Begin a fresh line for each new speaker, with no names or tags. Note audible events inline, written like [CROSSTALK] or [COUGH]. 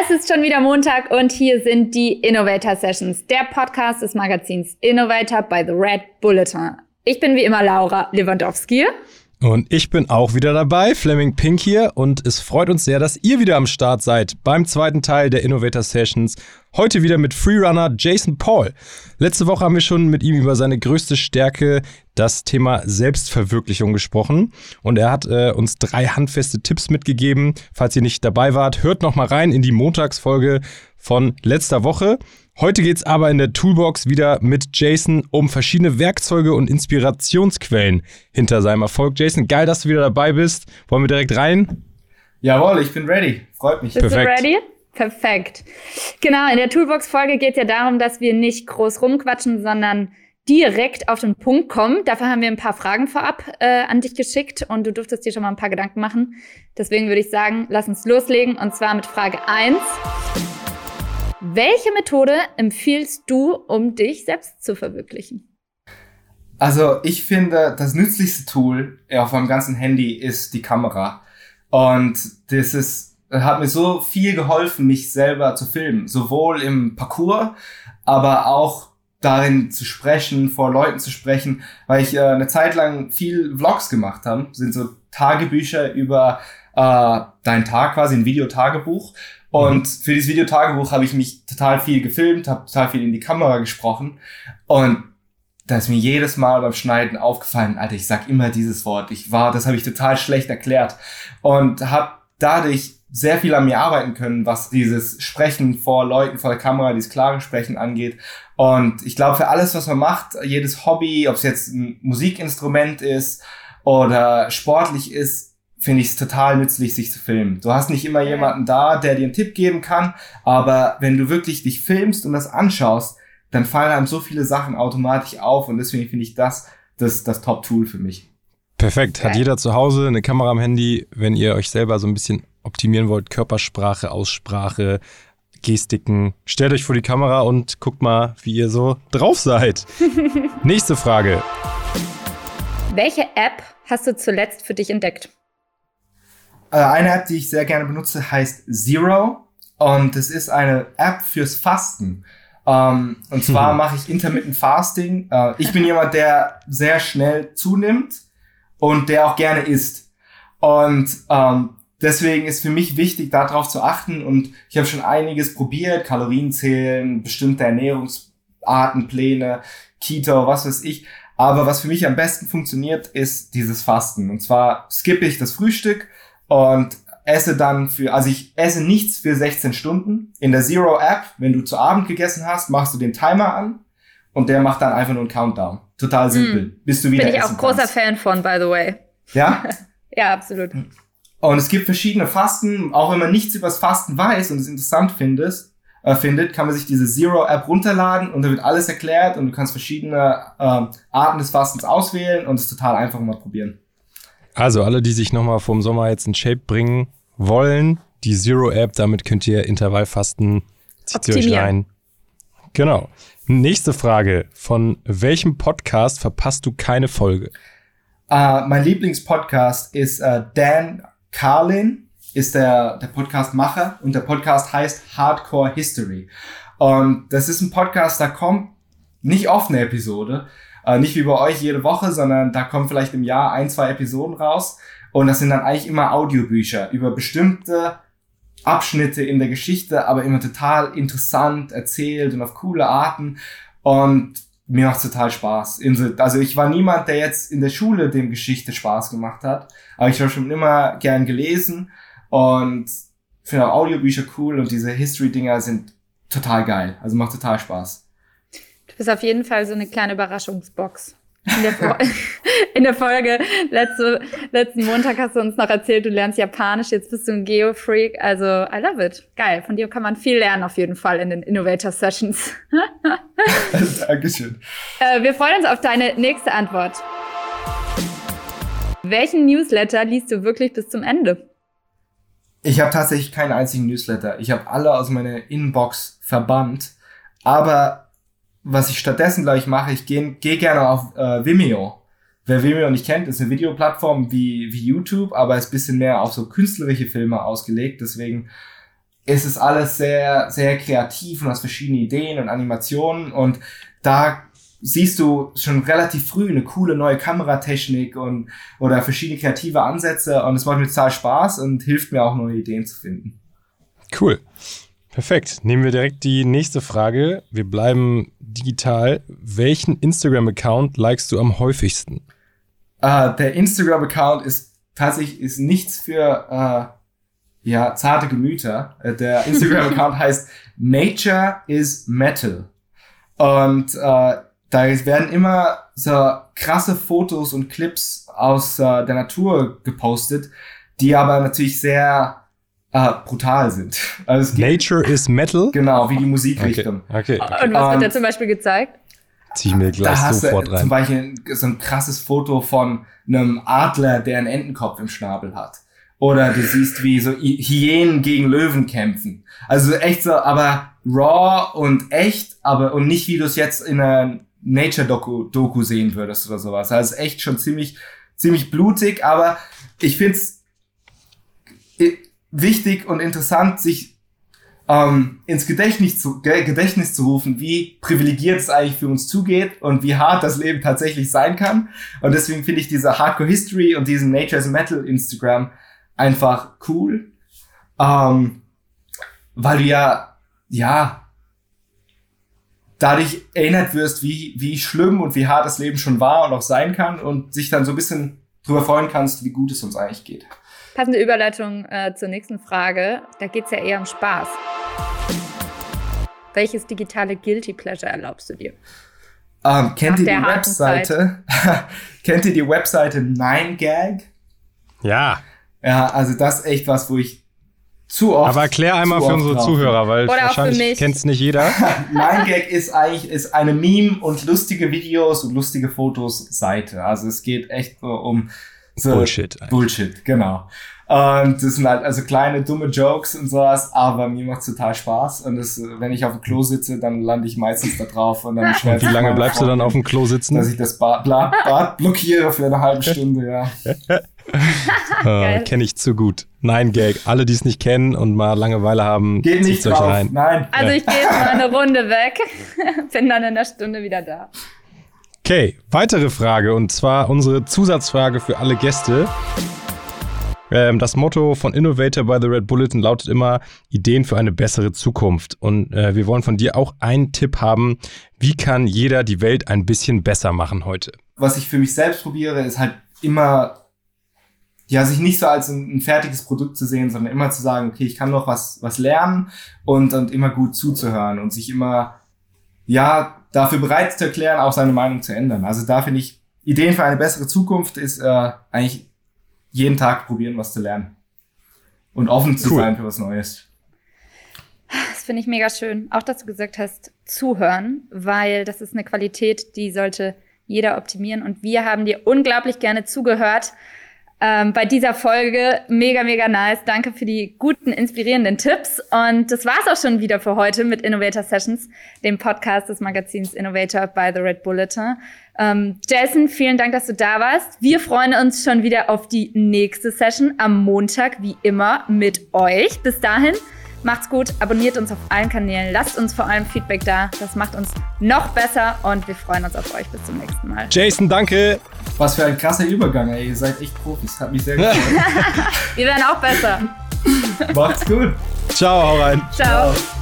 Es ist schon wieder Montag und hier sind die Innovator Sessions, der Podcast des Magazins Innovator by The Red Bulletin. Ich bin wie immer Laura Lewandowski.
Und ich bin auch wieder dabei, Fleming Pink hier und es freut uns sehr, dass ihr wieder am Start seid beim zweiten Teil der Innovator Sessions. Heute wieder mit Freerunner Jason Paul. Letzte Woche haben wir schon mit ihm über seine größte Stärke, das Thema Selbstverwirklichung gesprochen und er hat äh, uns drei handfeste Tipps mitgegeben. Falls ihr nicht dabei wart, hört noch mal rein in die Montagsfolge von letzter Woche. Heute geht es aber in der Toolbox wieder mit Jason um verschiedene Werkzeuge und Inspirationsquellen hinter seinem Erfolg. Jason, geil, dass du wieder dabei bist. Wollen wir direkt rein?
Jawohl, ich bin ready. Freut mich.
Bist Perfekt. du ready? Perfekt. Genau, in der Toolbox-Folge geht es ja darum, dass wir nicht groß rumquatschen, sondern direkt auf den Punkt kommen. Dafür haben wir ein paar Fragen vorab äh, an dich geschickt und du durftest dir schon mal ein paar Gedanken machen. Deswegen würde ich sagen, lass uns loslegen und zwar mit Frage 1. Welche Methode empfiehlst du, um dich selbst zu verwirklichen?
Also ich finde, das nützlichste Tool auf meinem ganzen Handy ist die Kamera. Und das ist, hat mir so viel geholfen, mich selber zu filmen. Sowohl im Parcours, aber auch darin zu sprechen, vor Leuten zu sprechen, weil ich äh, eine Zeit lang viel Vlogs gemacht habe, sind so Tagebücher über äh, deinen Tag quasi, ein Videotagebuch. Und mhm. für dieses Videotagebuch habe ich mich total viel gefilmt, habe total viel in die Kamera gesprochen. Und da ist mir jedes Mal beim Schneiden aufgefallen, Alter, ich sag immer dieses Wort. Ich war, das habe ich total schlecht erklärt. Und habe dadurch sehr viel an mir arbeiten können, was dieses Sprechen vor Leuten, vor der Kamera, dieses klare Sprechen angeht. Und ich glaube, für alles, was man macht, jedes Hobby, ob es jetzt ein Musikinstrument ist oder sportlich ist, finde ich es total nützlich, sich zu filmen. Du hast nicht immer jemanden da, der dir einen Tipp geben kann, aber wenn du wirklich dich filmst und das anschaust, dann fallen einem so viele Sachen automatisch auf und deswegen finde ich das das, das Top-Tool für mich.
Perfekt. Hat jeder zu Hause eine Kamera am Handy, wenn ihr euch selber so ein bisschen optimieren wollt, Körpersprache, Aussprache, Gestiken. Stellt euch vor die Kamera und guckt mal, wie ihr so drauf seid. [LAUGHS] Nächste Frage.
Welche App hast du zuletzt für dich entdeckt?
Äh, eine App, die ich sehr gerne benutze, heißt Zero. Und es ist eine App fürs Fasten. Um, ähm, und zwar [LAUGHS] mache ich Intermittent Fasting. Uh, ich bin jemand, der sehr schnell zunimmt und der auch gerne isst. Und um, ähm, deswegen ist für mich wichtig, darauf zu achten. Und ich habe schon einiges probiert, Kalorien zählen, bestimmte Ernährungsarten, Pläne, Keto, was weiß ich. Aber was für mich am besten funktioniert, ist dieses Fasten. Und zwar skippe ich das Frühstück und esse dann für, also ich esse nichts für 16 Stunden. In der Zero App, wenn du zu Abend gegessen hast, machst du den Timer an und der macht dann einfach nur einen Countdown. Total simpel. Mm. Bis du wieder
Bin ich auch großer kannst. Fan von, by the way.
Ja? [LAUGHS]
ja, absolut.
Und es gibt verschiedene Fasten. Auch wenn man nichts über das Fasten weiß und es interessant findest, äh, findet, kann man sich diese Zero App runterladen und da wird alles erklärt und du kannst verschiedene äh, Arten des Fastens auswählen und es total einfach mal probieren.
Also alle, die sich nochmal vom Sommer jetzt in Shape bringen wollen, die Zero-App, damit könnt ihr Intervallfasten, zieht ihr euch rein. Genau. Nächste Frage. Von welchem Podcast verpasst du keine Folge?
Uh, mein Lieblingspodcast ist uh, Dan Carlin, ist der, der Podcastmacher und der Podcast heißt Hardcore History. Und das ist ein Podcast, da kommt nicht oft eine Episode, äh, nicht wie bei euch jede Woche, sondern da kommen vielleicht im Jahr ein, zwei Episoden raus. Und das sind dann eigentlich immer Audiobücher über bestimmte Abschnitte in der Geschichte, aber immer total interessant erzählt und auf coole Arten. Und mir macht total Spaß. Also ich war niemand, der jetzt in der Schule dem Geschichte Spaß gemacht hat, aber ich habe schon immer gern gelesen und finde auch Audiobücher cool und diese History-Dinger sind total geil. Also macht total Spaß
bist auf jeden Fall so eine kleine Überraschungsbox. In der, [LAUGHS] in der Folge letzte, letzten Montag hast du uns noch erzählt, du lernst Japanisch, jetzt bist du ein Geo-Freak. Also, I love it. Geil. Von dir kann man viel lernen, auf jeden Fall in den Innovator Sessions. [LAUGHS]
Dankeschön.
Äh, wir freuen uns auf deine nächste Antwort. Welchen Newsletter liest du wirklich bis zum Ende?
Ich habe tatsächlich keinen einzigen Newsletter. Ich habe alle aus meiner Inbox verbannt. Aber was ich stattdessen, glaube ich, mache, ich gehe geh gerne auf äh, Vimeo. Wer Vimeo nicht kennt, ist eine Videoplattform wie, wie YouTube, aber ist bisschen mehr auf so künstlerische Filme ausgelegt. Deswegen es ist alles sehr, sehr kreativ und hast verschiedene Ideen und Animationen und da siehst du schon relativ früh eine coole neue Kameratechnik und oder verschiedene kreative Ansätze und es macht mir total Spaß und hilft mir auch neue Ideen zu finden.
Cool. Perfekt. Nehmen wir direkt die nächste Frage. Wir bleiben digital. Welchen Instagram-Account likest du am häufigsten?
Uh, der Instagram-Account ist tatsächlich ist nichts für uh, ja, zarte Gemüter. Uh, der [LAUGHS] Instagram-Account heißt Nature is Metal. Und uh, da werden immer so krasse Fotos und Clips aus der Natur gepostet, die aber natürlich sehr uh, brutal sind.
Also Nature is Metal?
Genau, wie die Musikrichtung.
Okay. okay,
Und was wird da zum Beispiel gezeigt?
Zieh ich mir gleich sofort rein.
Zum Beispiel so ein krasses Foto von einem Adler, der einen Entenkopf im Schnabel hat. Oder du siehst, wie so Hyänen gegen Löwen kämpfen. Also echt so, aber raw und echt, aber und nicht wie du es jetzt in einer Nature-Doku Doku sehen würdest oder sowas. Also echt schon ziemlich, ziemlich blutig, aber ich find's wichtig und interessant, sich ähm, ins Gedächtnis zu, Gedächtnis zu rufen, wie privilegiert es eigentlich für uns zugeht und wie hart das Leben tatsächlich sein kann. Und deswegen finde ich diese Hardcore History und diesen Nature's Metal Instagram einfach cool. Ähm, weil du ja, ja, dadurch erinnert wirst, wie, wie schlimm und wie hart das Leben schon war und auch sein kann und sich dann so ein bisschen drüber freuen kannst, wie gut es uns eigentlich geht.
Passende Überleitung äh, zur nächsten Frage. Da geht es ja eher um Spaß. Welches digitale Guilty Pleasure erlaubst du dir?
Ähm, kennt, ihr die Webseite? [LAUGHS] kennt ihr die Webseite 9gag?
Ja.
Ja, also das ist echt was, wo ich zu oft.
Aber erklär einmal für unsere Zuhörer, weil Oder wahrscheinlich kennt es nicht jeder. [LAUGHS]
9gag ist eigentlich ist eine Meme und lustige Videos und lustige Fotos Seite. Also es geht echt nur um so
Bullshit.
Eigentlich. Bullshit, genau. Und das sind halt also kleine dumme Jokes und sowas, aber mir macht's total Spaß. Und das, wenn ich auf dem Klo sitze, dann lande ich meistens da drauf und dann
Und wie lange bleibst du dann auf dem Klo sitzen?
Dass ich das Bad, Bad blockiere für eine halbe [LAUGHS] Stunde, ja. [LAUGHS]
äh, Kenne ich zu gut. Nein, Gag. Alle, die es nicht kennen und mal Langeweile haben,
geht nicht drauf. Rein. Nein.
Also ich gehe jetzt mal eine [LAUGHS] Runde weg, bin dann in einer Stunde wieder da.
Okay, weitere Frage und zwar unsere Zusatzfrage für alle Gäste. Ähm, das Motto von Innovator by the Red Bulletin lautet immer Ideen für eine bessere Zukunft. Und äh, wir wollen von dir auch einen Tipp haben. Wie kann jeder die Welt ein bisschen besser machen heute?
Was ich für mich selbst probiere, ist halt immer, ja, sich nicht so als ein, ein fertiges Produkt zu sehen, sondern immer zu sagen, okay, ich kann noch was, was lernen und, und immer gut zuzuhören und sich immer, ja, dafür bereit zu erklären, auch seine Meinung zu ändern. Also da finde ich, Ideen für eine bessere Zukunft ist äh, eigentlich jeden Tag probieren, was zu lernen. Und offen zu cool. sein für was Neues.
Das finde ich mega schön. Auch, dass du gesagt hast, zuhören, weil das ist eine Qualität, die sollte jeder optimieren. Und wir haben dir unglaublich gerne zugehört ähm, bei dieser Folge. Mega, mega nice. Danke für die guten, inspirierenden Tipps. Und das war's auch schon wieder für heute mit Innovator Sessions, dem Podcast des Magazins Innovator by the Red Bulletin. Ähm, Jason, vielen Dank, dass du da warst. Wir freuen uns schon wieder auf die nächste Session am Montag, wie immer, mit euch. Bis dahin. Macht's gut, abonniert uns auf allen Kanälen, lasst uns vor allem Feedback da. Das macht uns noch besser und wir freuen uns auf euch. Bis zum nächsten Mal.
Jason, danke.
Was für ein krasser Übergang, ey. Ihr seid echt Profis. Hat mich sehr [LAUGHS] gefreut.
wir werden auch besser.
Macht's gut.
Ciao, hau rein.
Ciao. Ciao.